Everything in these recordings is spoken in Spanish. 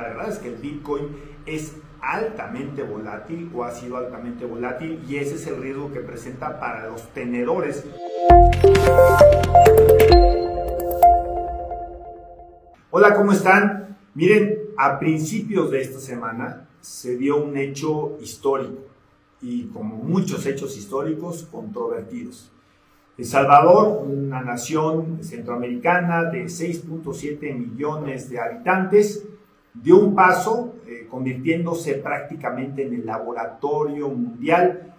La verdad es que el Bitcoin es altamente volátil o ha sido altamente volátil y ese es el riesgo que presenta para los tenedores. Hola, ¿cómo están? Miren, a principios de esta semana se dio un hecho histórico y como muchos hechos históricos controvertidos. El Salvador, una nación centroamericana de 6.7 millones de habitantes, dio un paso eh, convirtiéndose prácticamente en el laboratorio mundial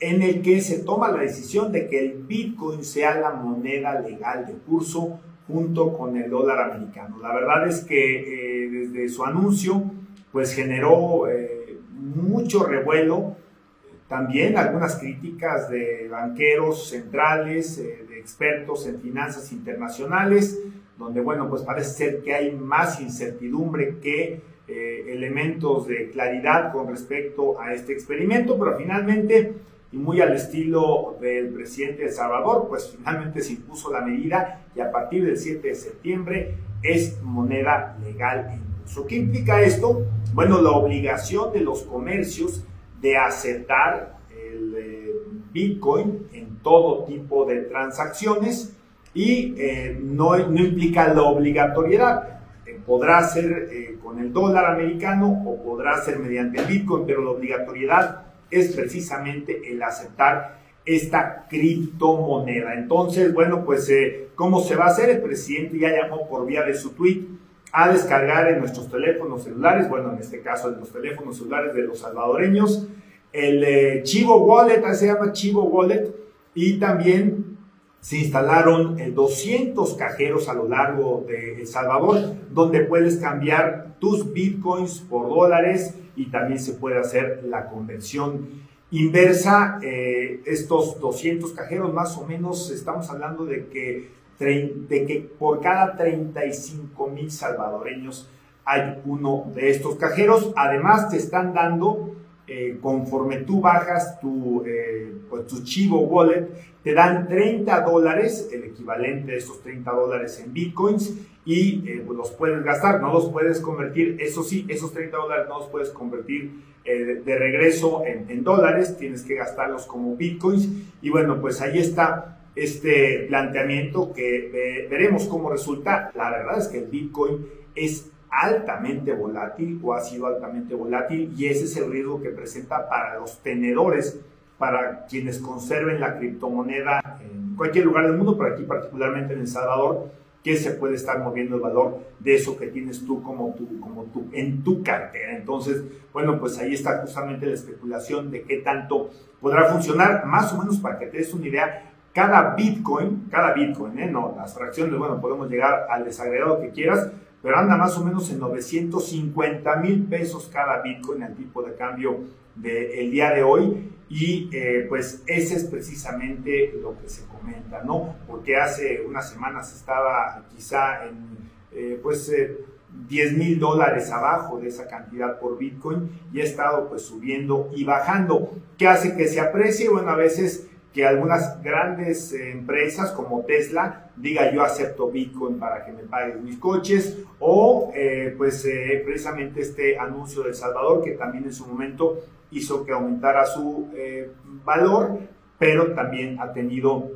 en el que se toma la decisión de que el Bitcoin sea la moneda legal de curso junto con el dólar americano. La verdad es que eh, desde su anuncio pues generó eh, mucho revuelo, también algunas críticas de banqueros centrales, de expertos en finanzas internacionales, donde, bueno, pues parece ser que hay más incertidumbre que eh, elementos de claridad con respecto a este experimento, pero finalmente, y muy al estilo del presidente de Salvador, pues finalmente se impuso la medida y a partir del 7 de septiembre es moneda legal en uso. ¿Qué implica esto? Bueno, la obligación de los comercios de aceptar el eh, Bitcoin en todo tipo de transacciones y eh, no, no, implica la obligatoriedad. Eh, podrá ser eh, con el dólar americano o podrá ser mediante el Bitcoin, pero la obligatoriedad es precisamente el aceptar esta criptomoneda. Entonces, bueno, pues, ¿cómo se va a hacer? El presidente ya llamó por vía de su tweet a descargar en nuestros teléfonos celulares, bueno, en este caso en los teléfonos celulares de los salvadoreños, el Chivo Wallet, se llama Chivo Wallet, y también se instalaron 200 eh, cajeros a lo largo de El Salvador, donde puedes cambiar tus bitcoins por dólares y también se puede hacer la conversión inversa. Eh, estos 200 cajeros, más o menos, estamos hablando de que por cada 35 mil salvadoreños hay uno de estos cajeros. Además, te están dando eh, conforme tú bajas tu, eh, pues, tu Chivo Wallet, te dan 30 dólares, el equivalente de esos 30 dólares en bitcoins, y eh, pues, los puedes gastar, no los puedes convertir, eso sí, esos 30 dólares no los puedes convertir de, regreso en, en, dólares, tienes que gastarlos como bitcoins, y bueno, pues ahí está este planteamiento que veremos cómo resulta. La verdad es que el bitcoin es altamente volátil o ha sido altamente volátil y ese es el riesgo que presenta para los tenedores, para quienes conserven la criptomoneda en cualquier lugar del mundo, pero aquí particularmente en El Salvador, que se puede estar moviendo el valor de eso que tienes tú como tú, como tú, en tu cartera. Entonces, bueno, pues ahí está justamente la especulación de qué tanto podrá funcionar, más o menos para que te des una idea, cada Bitcoin, cada Bitcoin, ¿eh? no, las fracciones, bueno, podemos llegar al desagregado que quieras, pero anda más o menos en 950 mil pesos cada Bitcoin, el tipo de cambio del día de hoy. Y eh, pues ese es precisamente lo que se comenta, ¿no? Porque hace unas semanas estaba quizá en, eh, pues, 10 eh, mil dólares abajo de esa cantidad por Bitcoin y ha estado pues subiendo y bajando. ¿Qué hace que se aprecie? Bueno, a veces que algunas grandes eh, empresas como Tesla diga yo acepto Bitcoin para que me paguen mis coches o eh, pues eh, precisamente este anuncio de El Salvador que también en su momento hizo que aumentara su valor pero también ha tenido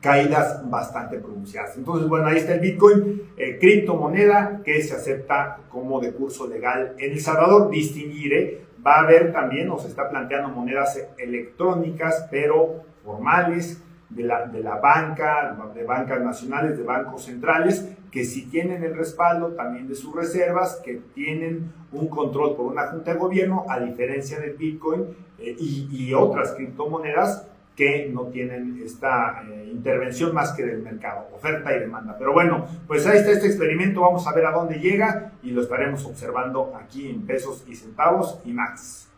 caídas bastante pronunciadas. Entonces, bueno, ahí está el Bitcoin, criptomoneda que se acepta como de curso legal en El Salvador. Distinguiré, va a haber también, o se está planteando monedas electrónicas, pero formales, de la, de la banca, de bancas nacionales, de bancos centrales, que si tienen el respaldo también de sus reservas, que tienen un control por una junta de gobierno, a diferencia del Bitcoin eh, y, otras criptomonedas que no tienen esta eh, intervención más que del mercado, oferta y demanda. Pero bueno, pues ahí está este experimento, vamos a ver a dónde llega y lo estaremos observando aquí en pesos y centavos y más.